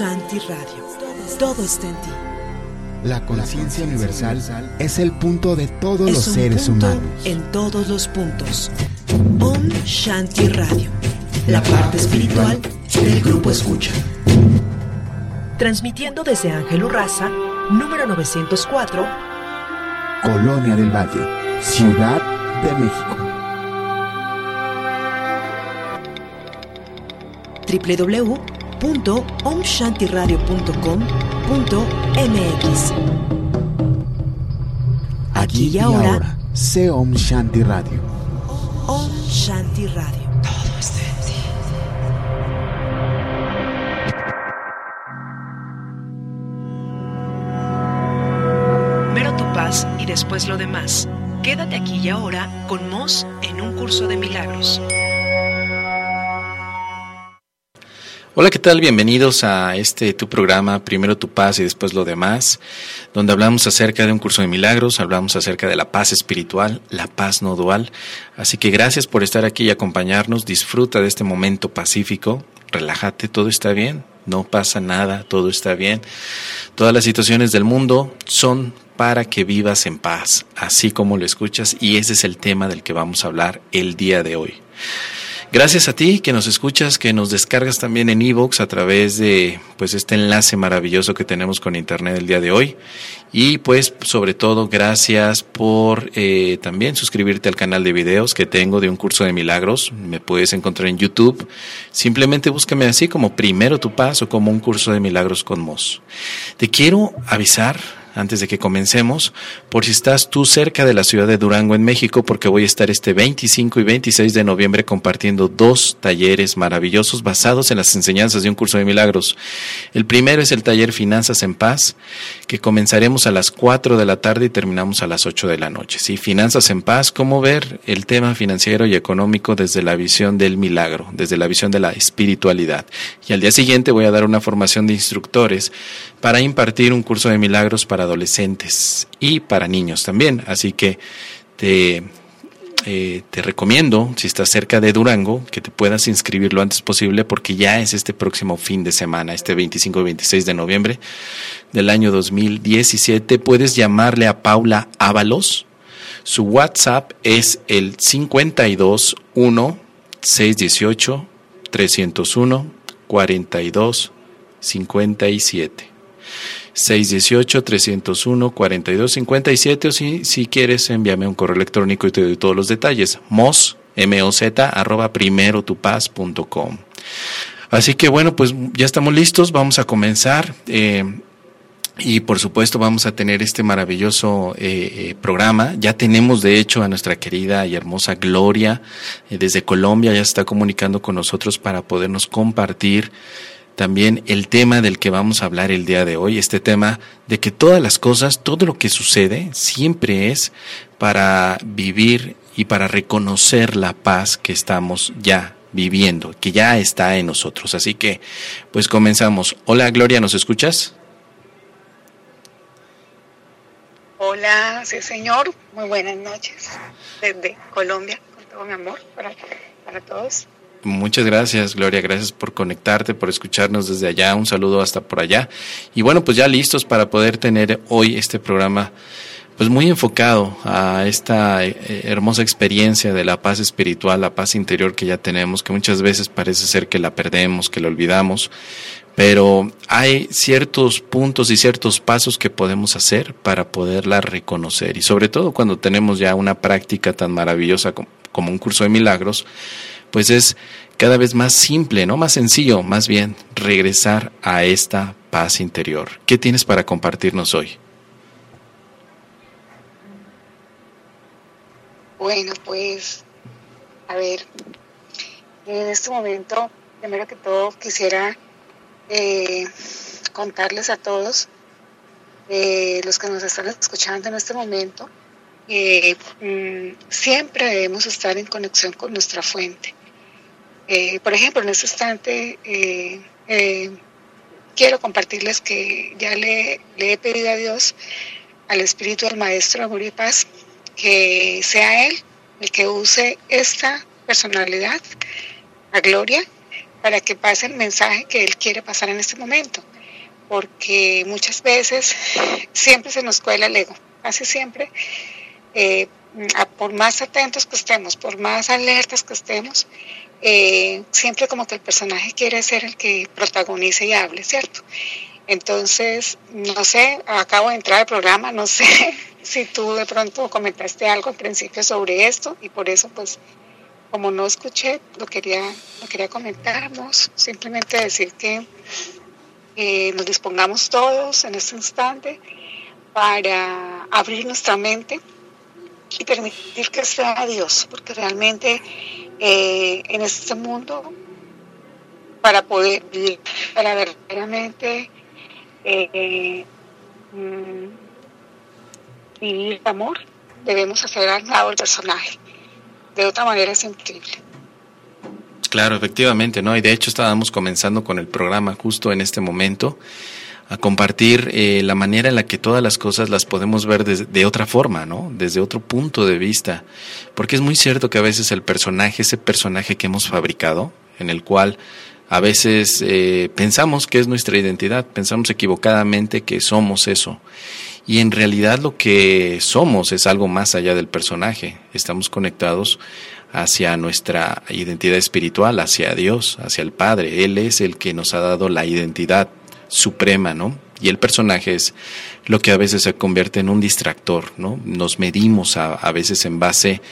Shanti Radio. Todo está en ti. La conciencia universal es el punto de todos los seres humanos. En todos los puntos. Om Shanti Radio. La parte espiritual del grupo Escucha. Transmitiendo desde Ángel Urraza, número 904, Colonia del Valle, Ciudad de México. www.omshantiradio.com.mx Aquí y ahora, sé Om Shanti Radio. Om Shanti Radio. Todo está en ti. Primero tu paz y después lo demás. Quédate aquí y ahora con Moss en un curso de milagros. Hola, ¿qué tal? Bienvenidos a este tu programa, primero tu paz y después lo demás, donde hablamos acerca de un curso de milagros, hablamos acerca de la paz espiritual, la paz no dual. Así que gracias por estar aquí y acompañarnos. Disfruta de este momento pacífico, relájate, todo está bien, no pasa nada, todo está bien. Todas las situaciones del mundo son para que vivas en paz, así como lo escuchas, y ese es el tema del que vamos a hablar el día de hoy. Gracias a ti que nos escuchas, que nos descargas también en iVoox a través de pues este enlace maravilloso que tenemos con internet el día de hoy. Y pues sobre todo gracias por eh, también suscribirte al canal de videos que tengo de un curso de milagros. Me puedes encontrar en YouTube. Simplemente búscame así como primero tu paso como un curso de milagros con Mos. Te quiero avisar antes de que comencemos, por si estás tú cerca de la ciudad de Durango en México, porque voy a estar este 25 y 26 de noviembre compartiendo dos talleres maravillosos basados en las enseñanzas de un curso de milagros. El primero es el taller Finanzas en Paz, que comenzaremos a las 4 de la tarde y terminamos a las 8 de la noche. Sí, Finanzas en Paz, cómo ver el tema financiero y económico desde la visión del milagro, desde la visión de la espiritualidad. Y al día siguiente voy a dar una formación de instructores para impartir un curso de milagros para adolescentes y para niños también. Así que te, eh, te recomiendo, si estás cerca de Durango, que te puedas inscribir lo antes posible porque ya es este próximo fin de semana, este 25 y 26 de noviembre del año 2017. Puedes llamarle a Paula Ábalos. Su WhatsApp es el 521 618 301 42 57. 618-301-4257 o si, si quieres envíame un correo electrónico y te doy todos los detalles. mos, M-O-Z, arroba primero tu paz.com. Así que bueno, pues ya estamos listos, vamos a comenzar. Eh, y por supuesto vamos a tener este maravilloso eh, eh, programa. Ya tenemos de hecho a nuestra querida y hermosa Gloria desde Colombia, ya está comunicando con nosotros para podernos compartir también el tema del que vamos a hablar el día de hoy, este tema de que todas las cosas, todo lo que sucede, siempre es para vivir y para reconocer la paz que estamos ya viviendo, que ya está en nosotros. Así que, pues comenzamos. Hola Gloria, ¿nos escuchas? Hola, sí señor, muy buenas noches desde Colombia, con todo mi amor para, para todos. Muchas gracias, Gloria. Gracias por conectarte, por escucharnos desde allá. Un saludo hasta por allá. Y bueno, pues ya listos para poder tener hoy este programa, pues muy enfocado a esta eh, hermosa experiencia de la paz espiritual, la paz interior que ya tenemos, que muchas veces parece ser que la perdemos, que la olvidamos. Pero hay ciertos puntos y ciertos pasos que podemos hacer para poderla reconocer. Y sobre todo cuando tenemos ya una práctica tan maravillosa como un curso de milagros, pues es cada vez más simple, ¿no? Más sencillo, más bien, regresar a esta paz interior. ¿Qué tienes para compartirnos hoy? Bueno, pues, a ver, en este momento, primero que todo, quisiera eh, contarles a todos, eh, los que nos están escuchando en este momento, que mm, siempre debemos estar en conexión con nuestra fuente. Eh, por ejemplo, en este instante eh, eh, quiero compartirles que ya le, le, he pedido a Dios, al Espíritu del Maestro Amor y Paz, que sea Él el que use esta personalidad, la gloria, para que pase el mensaje que Él quiere pasar en este momento. Porque muchas veces siempre se nos cuela el ego, casi siempre. Por más atentos que estemos, por más alertas que estemos, eh, siempre como que el personaje quiere ser el que protagonice y hable, ¿cierto? Entonces, no sé, acabo de entrar al programa, no sé si tú de pronto comentaste algo al principio sobre esto y por eso pues como no escuché, lo quería, lo quería comentarnos, simplemente decir que eh, nos dispongamos todos en este instante para abrir nuestra mente y permitir que sea Dios, porque realmente eh, en este mundo, para poder vivir, para verdaderamente eh, mm, vivir amor, debemos hacer al lado el personaje. De otra manera es increíble. Claro, efectivamente, ¿no? Y de hecho estábamos comenzando con el programa justo en este momento a compartir eh, la manera en la que todas las cosas las podemos ver de, otra forma, ¿no? Desde otro punto de vista. Porque es muy cierto que a veces el personaje, ese personaje que hemos fabricado, en el cual a veces eh, pensamos que es nuestra identidad, pensamos equivocadamente que somos eso. Y en realidad lo que somos es algo más allá del personaje. Estamos conectados hacia nuestra identidad espiritual, hacia Dios, hacia el Padre. Él es el que nos ha dado la identidad suprema, ¿no? Y el personaje es lo que a veces se convierte en un distractor, ¿no? Nos medimos a, a veces en base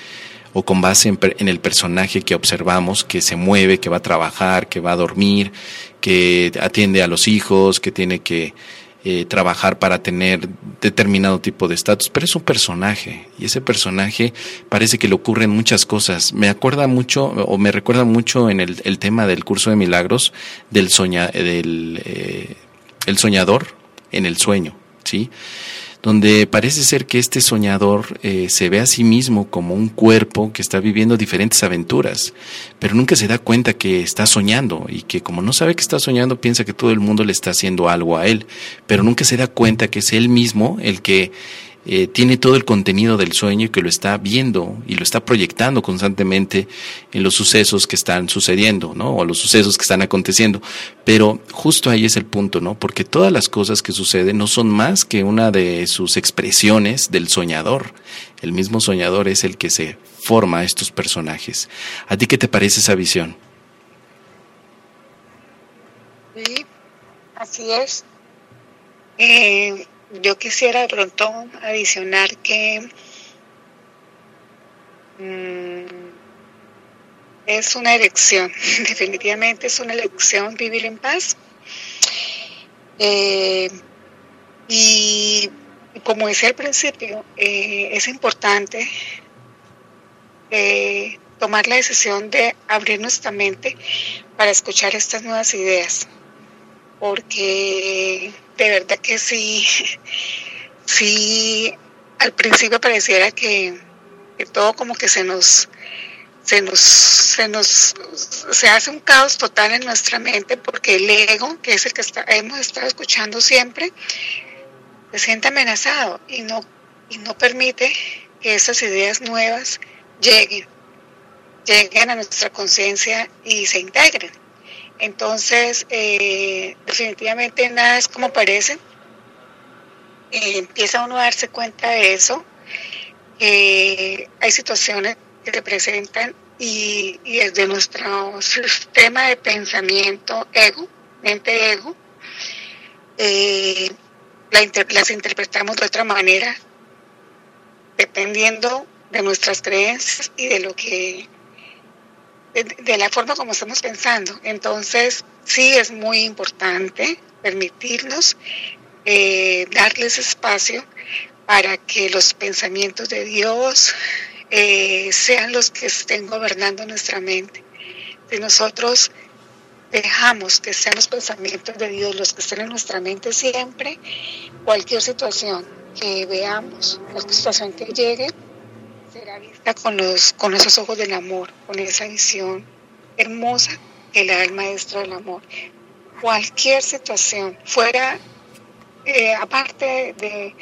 o con base en, el personaje que observamos, que se mueve, que va a trabajar, que va a dormir, que atiende a los hijos, que tiene que eh, trabajar para tener determinado tipo de estatus, pero es un personaje y ese personaje parece que le ocurren muchas cosas. Me acuerda mucho o me recuerda mucho en el, el tema del curso de milagros del soña, del eh, el soñador en el sueño, ¿sí? Donde parece ser que este soñador eh, se ve a sí mismo como un cuerpo que está viviendo diferentes aventuras, pero nunca se da cuenta que está soñando y que como no sabe que está soñando piensa que todo el mundo le está haciendo algo a él, pero nunca se da cuenta que es él mismo el que eh, tiene todo el contenido del sueño y que lo está viendo y lo está proyectando constantemente en los sucesos que están sucediendo, ¿no? O los sucesos que están aconteciendo. Pero justo ahí es el punto, ¿no? Porque todas las cosas que suceden no son más que una de sus expresiones del soñador. El mismo soñador es el que se forma a estos personajes. ¿A ti qué te parece esa visión? Sí, así es. Eh, yo quisiera de pronto adicionar que mm, es una elección, definitivamente es una elección vivir en paz. Eh, y como decía al principio, eh, es importante eh, tomar la decisión de abrir nuestra mente para escuchar estas nuevas ideas, porque de verdad que sí, sí, al principio pareciera que, todo como que se nos, se nos, se nos, se hace un caos total en nuestra mente porque el ego, que es el que hemos estado escuchando siempre, se siente amenazado y no, y no permite que esas ideas nuevas lleguen, lleguen a nuestra conciencia y se integren. Entonces, eh, definitivamente nada es como parece. Eh, empieza uno a darse cuenta de eso. hay situaciones que se presentan y, desde nuestro sistema de pensamiento ego, mente ego, eh, las interpretamos de otra manera, dependiendo de nuestras creencias y de lo que de, la forma como estamos pensando. Entonces, sí es muy importante permitirnos eh, darles espacio para que los pensamientos de Dios eh, sean los que estén gobernando nuestra mente. Si nosotros dejamos que sean los pensamientos de Dios los que estén en nuestra mente siempre, cualquier situación que veamos, cualquier situación que llegue, con, los, con esos ojos del amor, con esa visión hermosa que le da el maestro del amor. Cualquier situación, fuera, eh, aparte de,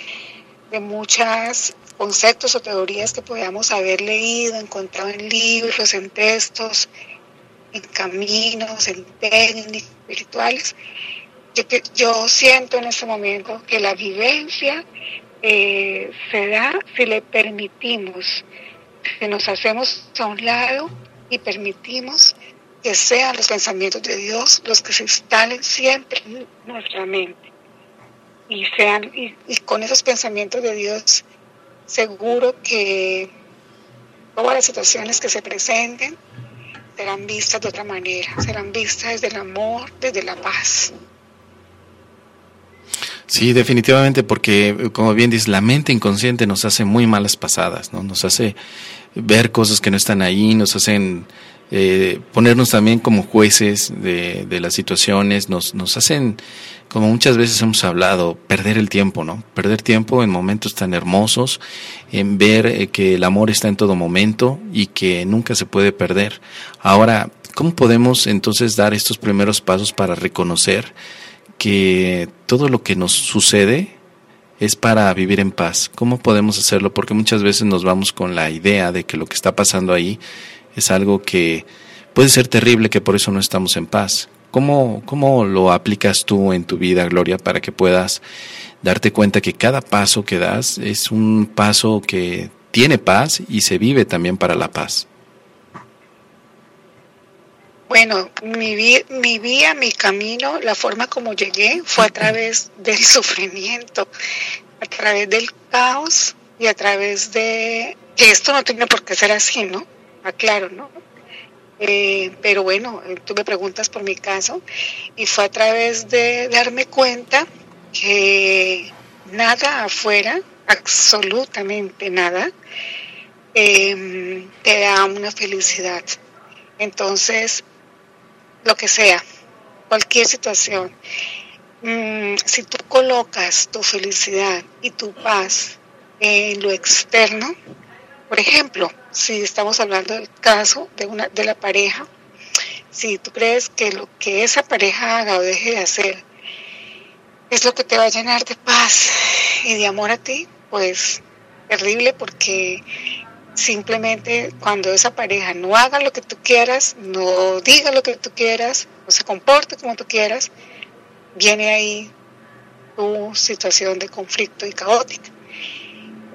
de muchos conceptos o teorías que podamos haber leído, encontrado en libros, en textos, en caminos, en técnicas espirituales. Yo, yo siento en este momento que la vivencia eh, se da si le permitimos, que nos hacemos a un lado y permitimos que sean los pensamientos de Dios los que se instalen siempre en nuestra mente. Y, sean, y, y con esos pensamientos de Dios, seguro que todas las situaciones que se presenten serán vistas de otra manera, serán vistas desde el amor, desde la paz. Sí, definitivamente, porque como bien dices, la mente inconsciente nos hace muy malas pasadas, ¿no? Nos hace ver cosas que no están ahí, nos hacen eh, ponernos también como jueces de, de las situaciones, nos, nos hacen, como muchas veces hemos hablado, perder el tiempo, ¿no? Perder tiempo en momentos tan hermosos, en ver eh, que el amor está en todo momento y que nunca se puede perder. Ahora, ¿cómo podemos entonces dar estos primeros pasos para reconocer que todo lo que nos sucede es para vivir en paz. ¿Cómo podemos hacerlo? Porque muchas veces nos vamos con la idea de que lo que está pasando ahí es algo que puede ser terrible, que por eso no estamos en paz. ¿Cómo, cómo lo aplicas tú en tu vida, Gloria, para que puedas darte cuenta que cada paso que das es un paso que tiene paz y se vive también para la paz? Bueno, mi, mi vía, mi camino, la forma como llegué fue a través del sufrimiento, a través del caos y a través de que esto no tiene por qué ser así, ¿no? Aclaro, ¿no? Eh, pero bueno, tú me preguntas por mi caso y fue a través de darme cuenta que nada afuera, absolutamente nada, eh, te da una felicidad. Entonces, lo que sea, cualquier situación. Mm, si tú colocas tu felicidad y tu paz en lo externo, por ejemplo, si estamos hablando del caso de, una, de la pareja, si tú crees que lo que esa pareja haga o deje de hacer es lo que te va a llenar de paz y de amor a ti, pues terrible porque simplemente cuando esa pareja no haga lo que tú quieras, no diga lo que tú quieras, no se comporte como tú quieras, viene ahí tu situación de conflicto y caótica.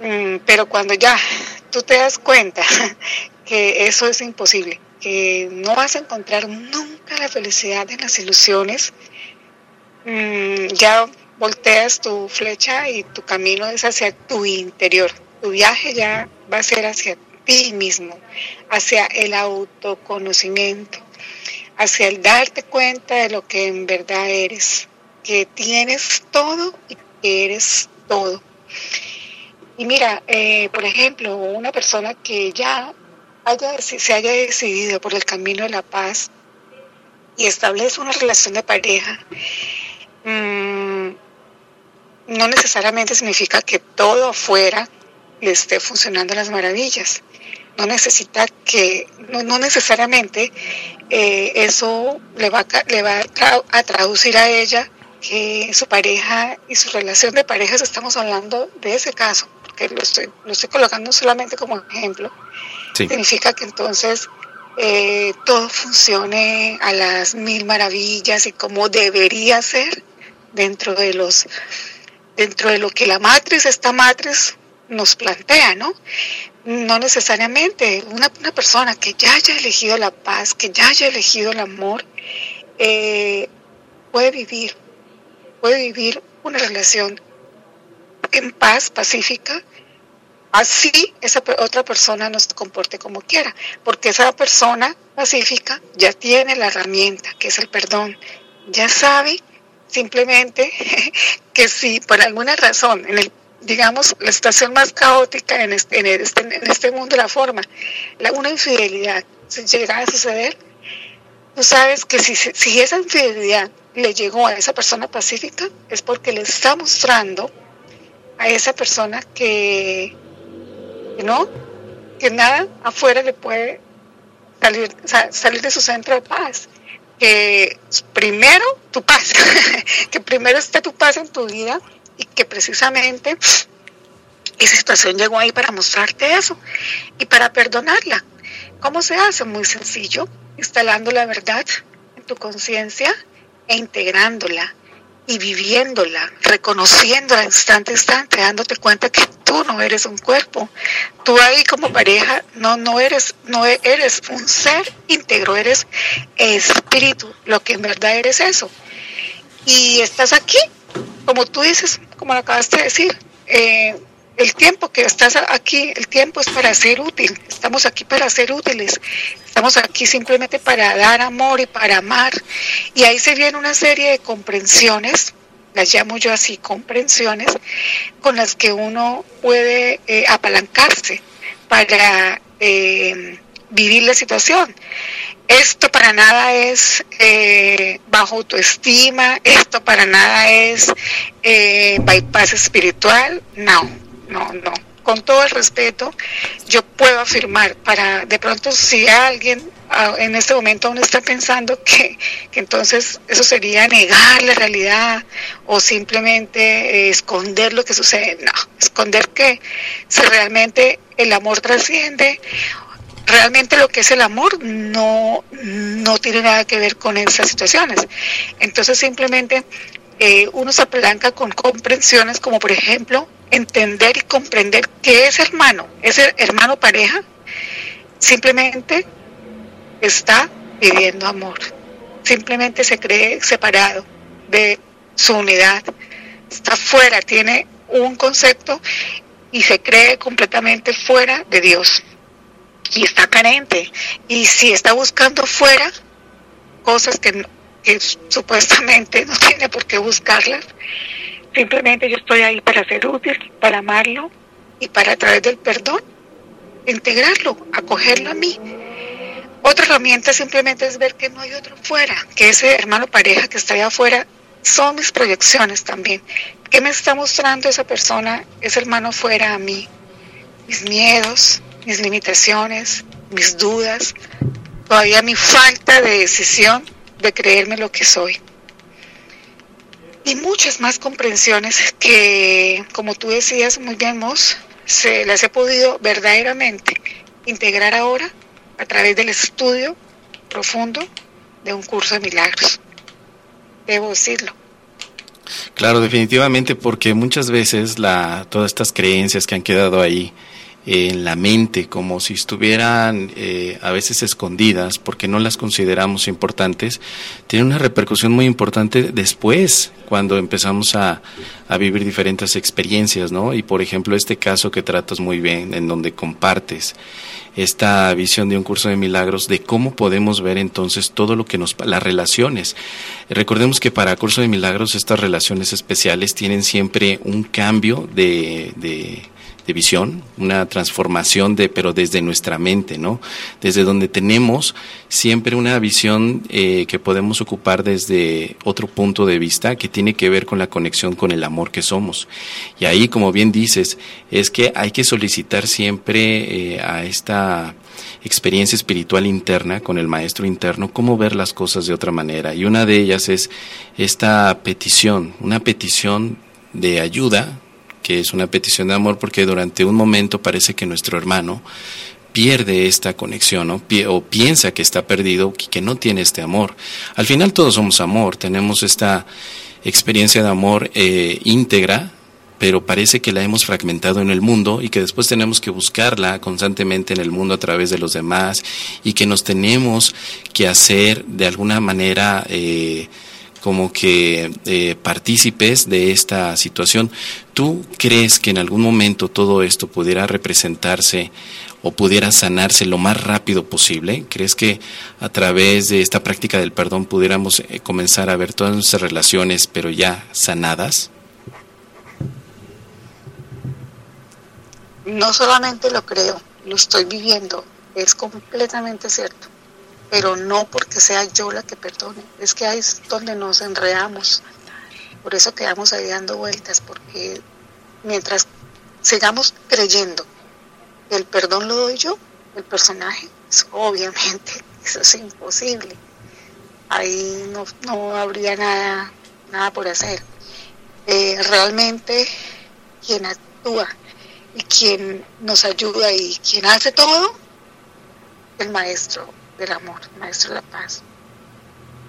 Mm, pero cuando ya tú te das cuenta que eso es imposible, que no vas a encontrar nunca la felicidad en las ilusiones, mm, ya volteas tu flecha y tu camino es hacia tu interior, tu viaje ya va a ser hacia ti mismo, hacia el autoconocimiento, hacia el darte cuenta de lo que en verdad eres, que tienes todo y que eres todo. Y mira, eh, por ejemplo, una persona que ya haya, se haya decidido por el camino de la paz y establece una relación de pareja, mmm, no necesariamente significa que todo afuera le esté funcionando las maravillas. No necesita que, no, necesariamente eh, eso le va, a, le va a, traducir a ella que su pareja y su relación de parejas, estamos hablando de ese caso, porque lo estoy, lo estoy colocando solamente como ejemplo, significa que entonces eh, todo funcione a las mil maravillas y como debería ser dentro de los dentro de lo que la matriz, esta matriz nos plantea, ¿no? No necesariamente una, persona que ya haya elegido la paz, que ya haya elegido el amor, eh, puede vivir, puede vivir una relación en paz, pacífica, así esa otra persona no se comporte como quiera, porque esa persona pacífica ya tiene la herramienta, que es el perdón, ya sabe simplemente que si por alguna razón en el digamos, la situación más caótica en este, este, este mundo, la forma, una infidelidad, si llega a suceder, tú sabes que si, si esa infidelidad le llegó a esa persona pacífica, es porque le está mostrando a esa persona que, no, que nada afuera le puede salir, salir de su centro de paz. Que primero tu paz, que primero esté tu paz en tu vida y que precisamente esa situación llegó ahí para mostrarte eso y para perdonarla. ¿Cómo se hace? Muy sencillo. instalando la verdad en tu conciencia e integrándola y viviéndola, reconociéndola instante a instante, dándote cuenta que tú no eres un cuerpo. Tú ahí como pareja no, no, eres, no eres un ser íntegro, eres espíritu, lo que en verdad eres eso. Y estás aquí, como tú dices, como lo acabaste de decir, eh, el tiempo que estás aquí, el tiempo es para ser útil, estamos aquí para ser útiles, estamos aquí simplemente para dar amor y para amar. Y ahí se viene una serie de comprensiones, las llamo yo así, comprensiones, con las que uno puede eh, apalancarse para eh, vivir la situación. Esto para nada es eh, bajo autoestima, esto para nada es bypass espiritual, no no, no. Con todo el respeto, yo puedo afirmar, para de pronto si alguien ah, en este momento aún está pensando que, entonces eso sería negar la realidad o simplemente eh, esconder lo que sucede. No, esconder que si realmente el amor trasciende, realmente lo que es el amor no, no tiene nada que ver con esas situaciones. Entonces simplemente eh, uno se apalanca con comprensiones como por ejemplo entender y comprender que ese hermano, ese hermano pareja, simplemente está pidiendo amor, simplemente se cree separado de su unidad, está fuera, tiene un concepto y se cree completamente fuera de Dios y está carente. Y si está buscando fuera cosas que, supuestamente no tiene por qué buscarlas, Simplemente yo estoy ahí para ser útil, para amarlo y para a través del perdón integrarlo, acogerlo a mí. Otra herramienta simplemente es ver que no hay otro fuera, que ese hermano pareja que está allá afuera son mis proyecciones también. ¿Qué me está mostrando esa persona, ese hermano fuera a mí? Mis miedos, mis limitaciones, mis dudas, todavía mi falta de decisión de creerme lo que soy y muchas más comprensiones que, como tú decías muy bien, Mos, se las he podido verdaderamente integrar ahora a través del estudio profundo de un curso de milagros. Debo decirlo. Claro, definitivamente, porque muchas veces la, todas estas creencias que han quedado ahí, en la mente, como si estuvieran eh, a veces escondidas porque no las consideramos importantes, tiene una repercusión muy importante después, cuando empezamos a, a, vivir diferentes experiencias, ¿no? Y por ejemplo, este caso que tratas muy bien, en donde compartes esta visión de un curso de milagros, de cómo podemos ver entonces todo lo que nos, las relaciones. Recordemos que para curso de milagros estas relaciones especiales tienen siempre un cambio de, de de visión, una transformación de, pero desde nuestra mente, ¿no? Desde donde tenemos siempre una visión eh, que podemos ocupar desde otro punto de vista que tiene que ver con la conexión con el amor que somos. Y ahí, como bien dices, es que hay que solicitar siempre eh, a esta experiencia espiritual interna con el maestro interno, cómo ver las cosas de otra manera. Y una de ellas es esta petición, una petición de ayuda que es una petición de amor porque durante un momento parece que nuestro hermano pierde esta conexión o piensa que está perdido y que no tiene este amor. Al final todos somos amor, tenemos esta experiencia de amor eh, íntegra, pero parece que la hemos fragmentado en el mundo y que después tenemos que buscarla constantemente en el mundo a través de los demás y que nos tenemos que hacer de alguna manera eh, como que eh, partícipes de esta situación. ¿Tú crees que en algún momento todo esto pudiera representarse o pudiera sanarse lo más rápido posible? ¿Crees que a través de esta práctica del perdón pudiéramos eh, comenzar a ver todas nuestras relaciones, pero ya sanadas? No solamente lo creo, lo estoy viviendo, es completamente cierto pero no porque sea yo la que perdone, es que ahí es donde nos enredamos. Por eso quedamos ahí dando vueltas, porque mientras sigamos creyendo que el perdón lo doy yo, el personaje, obviamente eso es imposible. Ahí no, no habría nada, nada por hacer. Eh, realmente quien actúa y quien nos ayuda y quien hace todo, el maestro del amor, maestro de la paz.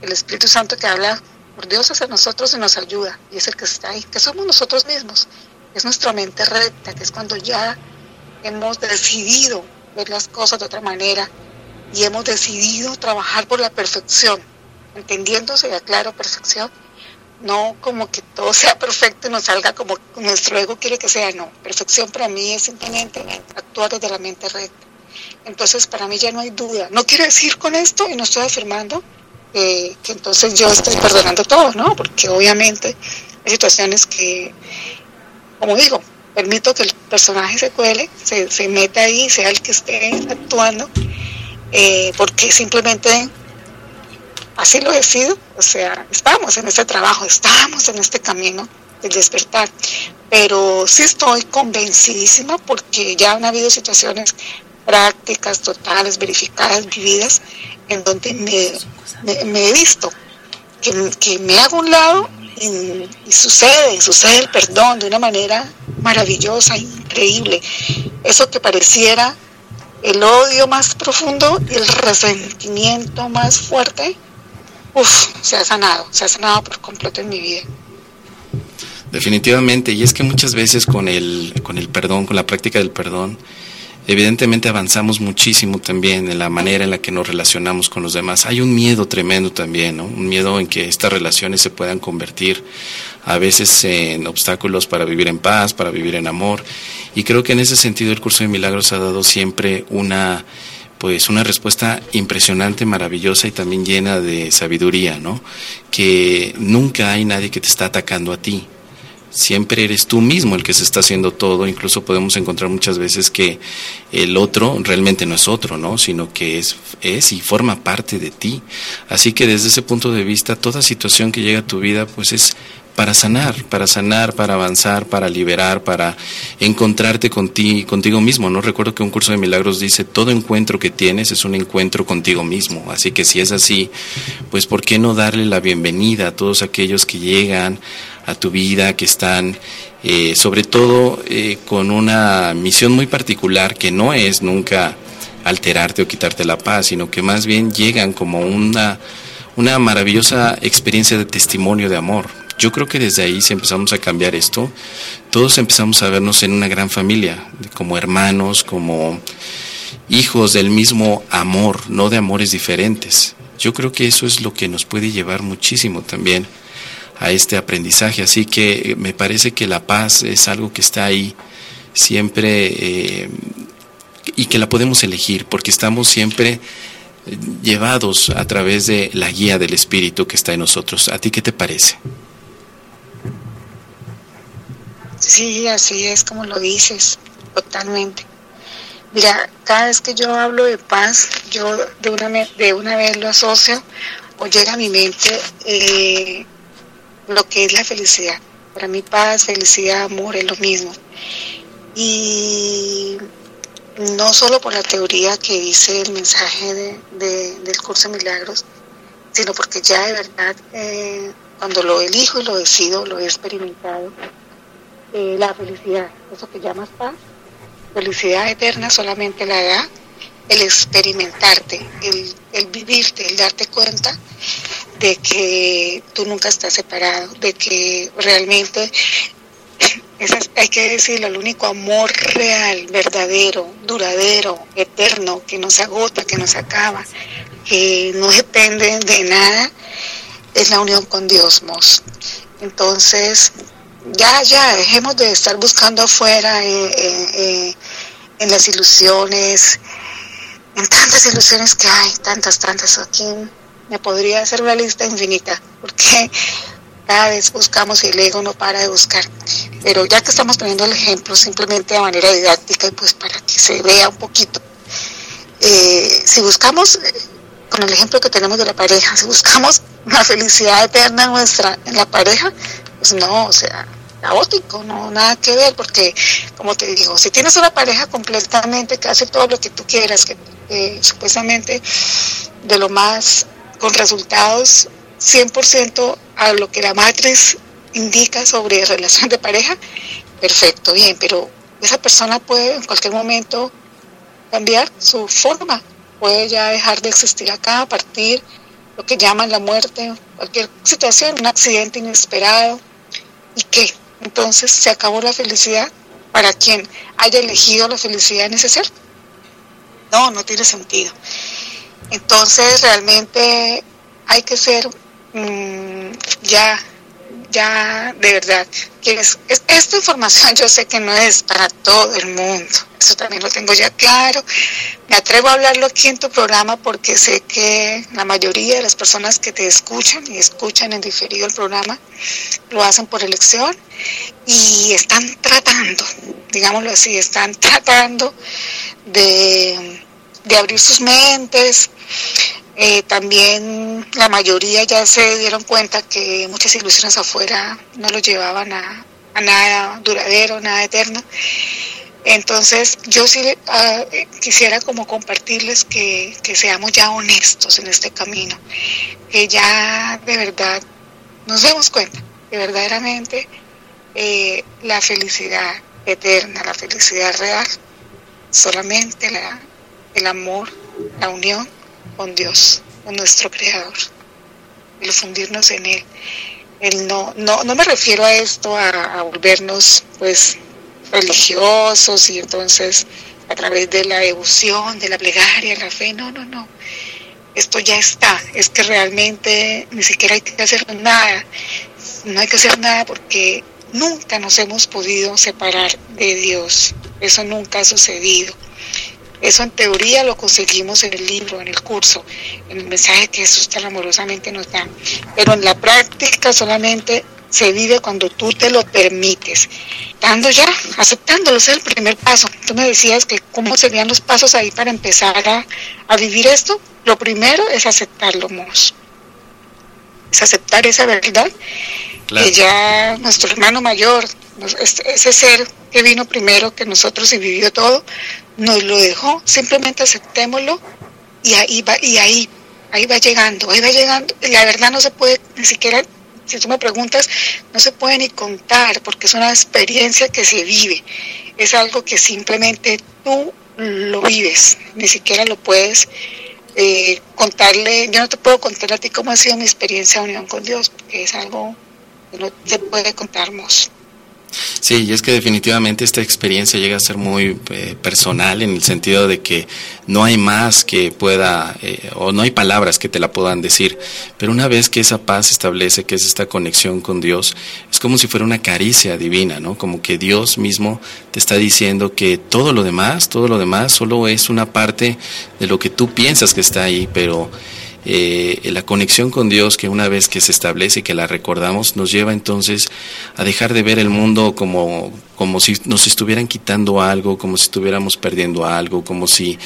El Espíritu Santo que habla por Dios hacia nosotros y nos ayuda, y es el que está ahí, que somos nosotros mismos. Es nuestra mente recta, que es cuando ya hemos decidido ver las cosas de otra manera y hemos decidido trabajar por la perfección, entendiéndose, ya claro, perfección, no como que todo sea perfecto y nos salga como nuestro ego quiere que sea, no. Perfección para mí es simplemente actuar desde la mente recta. Entonces, para mí ya no hay duda. No quiero decir con esto, y no estoy afirmando, que entonces yo estoy perdonando todo, ¿no? Porque obviamente hay situaciones que, como digo, permito que el personaje se cuele, se, se meta ahí, sea el que esté actuando, eh, porque simplemente así lo decido, o sea, estamos en este trabajo, estamos en este camino del despertar, pero sí estoy convencidísima porque ya han habido situaciones prácticas, totales, verificadas, vividas, en donde me, he visto que, me hago un lado y, y, sucede, sucede el perdón de una manera maravillosa, increíble. Eso que pareciera el odio más profundo y el resentimiento más fuerte, uff, se ha sanado, se ha sanado por completo en mi vida. Definitivamente, y es que muchas veces con el, con el perdón, con la práctica del perdón, evidentemente avanzamos muchísimo también en la manera en la que nos relacionamos con los demás. Hay un miedo tremendo también, ¿no? Un miedo en que estas relaciones se puedan convertir a veces en obstáculos para vivir en paz, para vivir en amor. Y creo que en ese sentido el curso de milagros ha dado siempre una pues una respuesta impresionante, maravillosa y también llena de sabiduría, ¿no? Que nunca hay nadie que te está atacando a ti, siempre eres tú mismo el que se está haciendo todo, incluso podemos encontrar muchas veces que el otro realmente no es otro, ¿no? sino que es, es y forma parte de ti. Así que desde ese punto de vista, toda situación que llega a tu vida, pues es para sanar, para sanar, para avanzar, para liberar, para encontrarte contigo, contigo mismo. No recuerdo que un curso de milagros dice, todo encuentro que tienes es un encuentro contigo mismo. Así que si es así, pues ¿por qué no darle la bienvenida a todos aquellos que llegan a tu vida, que están eh, sobre todo eh, con una misión muy particular que no es nunca alterarte o quitarte la paz, sino que más bien llegan como una, una maravillosa experiencia de testimonio de amor. Yo creo que desde ahí, si empezamos a cambiar esto, todos empezamos a vernos en una gran familia, como hermanos, como hijos del mismo amor, no de amores diferentes. Yo creo que eso es lo que nos puede llevar muchísimo también a este aprendizaje. Así que eh, me parece que la paz es algo que está ahí siempre eh, y que la podemos elegir porque estamos siempre eh, llevados a través de la guía del Espíritu que está en nosotros. ¿A ti qué te parece? Sí, así es como lo dices, totalmente. Mira, cada vez que yo hablo de paz, yo de una, de una vez lo asocio o llega a mi mente eh, lo que es la felicidad. Para mí paz, felicidad, amor es lo mismo. Y no solo por la teoría que dice el mensaje de, del curso de milagros, sino porque ya de verdad eh, cuando lo elijo y lo decido, lo he experimentado, eh, la felicidad, eso que llamas paz, felicidad eterna solamente la da el experimentarte, el, el vivirte, el darte cuenta de que tú nunca estás separado, de que realmente hay que decirlo, el único amor real, verdadero, duradero, eterno, que no se agota, que no se acaba, que no depende de nada, es la unión con Dios, Mos. Entonces, ya, ya, dejemos de estar buscando afuera eh, eh, eh, en las ilusiones, en tantas ilusiones que hay, tantas, tantas. Aquí me podría hacer una lista infinita, porque cada vez buscamos y el ego no para de buscar. Pero ya que estamos poniendo el ejemplo simplemente de manera didáctica y pues para que se vea un poquito, eh, si buscamos, con el ejemplo que tenemos de la pareja, si buscamos una felicidad eterna nuestra en la pareja, pues no, o sea, caótico, no nada que ver, porque como te digo, si tienes una pareja completamente que hace todo lo que tú quieras, que supuestamente de lo más con resultados 100% a lo que la matriz indica sobre relación de pareja, perfecto, bien, pero esa persona puede en cualquier momento cambiar su forma puede ya dejar de existir acá, partir lo que llaman la muerte, cualquier situación, un accidente inesperado. ¿Y qué? Entonces se acabó la felicidad para quien haya elegido la felicidad en ese ser. No, no tiene sentido. Entonces realmente hay que ser mm, ya ya de verdad, que es, esta información yo sé que no es para todo el mundo, eso también lo tengo ya claro. Me atrevo a hablarlo aquí en tu programa porque sé que la mayoría de las personas que te escuchan y escuchan en diferido el programa lo hacen por elección y están tratando, digámoslo así, están tratando de, de abrir sus mentes, eh, también la mayoría ya se dieron cuenta que muchas ilusiones afuera no lo llevaban a, nada duradero, nada eterno. Entonces yo sí ah, quisiera como compartirles que, seamos ya honestos en este camino, que ya de verdad nos demos cuenta que verdaderamente eh, la felicidad eterna, la felicidad real, solamente la, el amor, la unión con Dios, con nuestro Creador, el fundirnos en Él. El no, no, no me refiero a esto, a, volvernos pues religiosos y entonces a través de la devoción, de la plegaria, la fe, no, no, no. Esto ya está, es que realmente ni siquiera hay que hacer nada, no hay que hacer nada porque nunca nos hemos podido separar de Dios, eso nunca ha sucedido. Eso en teoría lo conseguimos en el libro, en el curso, en el mensaje que Jesús tan amorosamente nos da. Pero en la práctica solamente se vive cuando tú te lo permites. Dando ya, aceptándolo, ese es el primer paso. Tú me decías que cómo serían los pasos ahí para empezar a, vivir esto. Lo primero es aceptarlo, Mos. Es aceptar esa verdad. Que ya nuestro hermano mayor, ese ser que vino primero que nosotros y vivió todo, nos lo dejó, simplemente aceptémoslo y ahí va, y ahí, ahí va llegando, ahí va llegando. La verdad no se puede ni siquiera, si tú me preguntas, no se puede ni contar porque es una experiencia que se vive, es algo que simplemente tú lo vives, ni siquiera lo puedes eh, contarle, yo no te puedo contar a ti cómo ha sido mi experiencia de unión con Dios, porque es algo que no se puede contarnos. Sí, y es que definitivamente esta experiencia llega a ser muy eh, personal en el sentido de que no hay más que pueda, eh, o no hay palabras que te la puedan decir, pero una vez que esa paz se establece, que es esta conexión con Dios, es como si fuera una caricia divina, ¿no? Como que Dios mismo te está diciendo que todo lo demás, todo lo demás solo es una parte de lo que tú piensas que está ahí, pero eh, la conexión con Dios que una vez que se establece y que la recordamos nos lleva entonces a dejar de ver el mundo como, como si nos estuvieran quitando algo, como si estuviéramos perdiendo algo, como si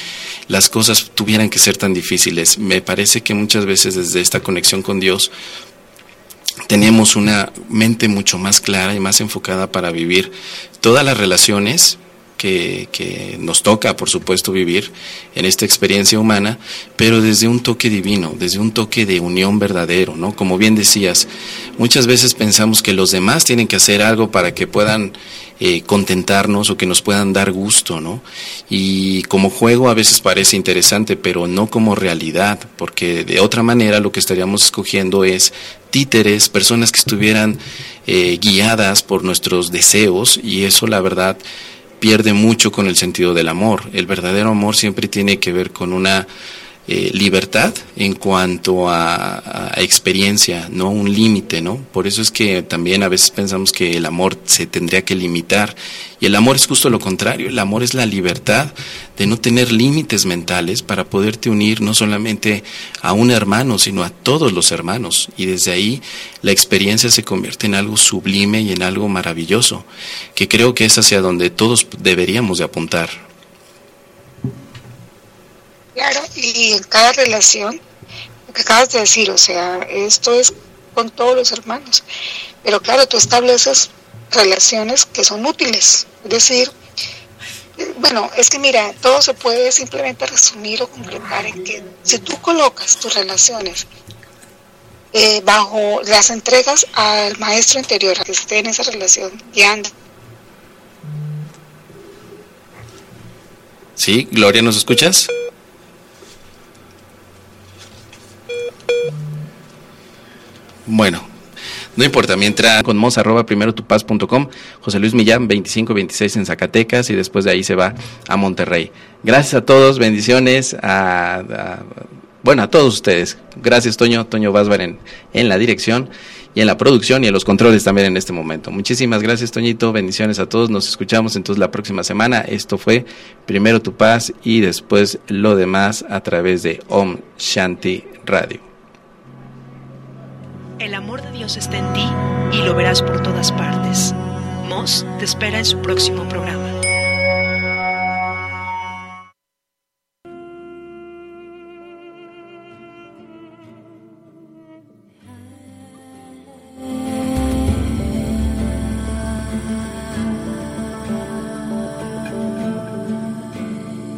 las cosas tuvieran que ser tan difíciles. Me parece que muchas veces desde esta conexión con Dios tenemos una mente mucho más clara y más enfocada para vivir todas las relaciones que, nos toca, por supuesto, vivir en esta experiencia humana, pero desde un toque divino, desde un toque de unión verdadero, ¿no? Como bien decías, muchas veces pensamos que los demás tienen que hacer algo para que puedan eh, contentarnos o que nos puedan dar gusto, ¿no? Y como juego a veces parece interesante, pero no como realidad, porque de otra manera lo que estaríamos escogiendo es títeres, personas que estuvieran eh, guiadas por nuestros deseos, y eso la verdad pierde mucho con el sentido del amor. El verdadero amor siempre tiene que ver con una eh, libertad en cuanto a, experiencia, no un límite, ¿no? Por eso es que también a veces pensamos que el amor se tendría que limitar y el amor es justo lo contrario, el amor es la libertad de no tener límites mentales para poderte unir no solamente a un hermano, sino a todos los hermanos y desde ahí la experiencia se convierte en algo sublime y en algo maravilloso, que creo que es hacia donde todos deberíamos de apuntar. Claro, y en cada relación, lo que acabas de decir, o sea, esto es con todos los hermanos. Pero claro, tú estableces relaciones que son útiles. Es decir, bueno, es que mira, todo se puede simplemente resumir o completar en que si tú colocas tus relaciones eh, bajo las entregas al maestro interior, que esté en esa relación guiando. Sí, Gloria, ¿nos escuchas? Bueno, no importa, mientras con mos arroba primero tu paz.com, José Luis Millán 2526 en Zacatecas y después de ahí se va a Monterrey. Gracias a todos, bendiciones a, bueno, a todos ustedes. Gracias Toño, Toño Vázvar en, en la dirección y en la producción y en los controles también en este momento. Muchísimas gracias Toñito, bendiciones a todos, nos escuchamos entonces la próxima semana. Esto fue primero tu paz y después lo demás a través de Om Shanti Radio. El amor de Dios está en ti y lo verás por todas partes. Moss te espera en su próximo programa.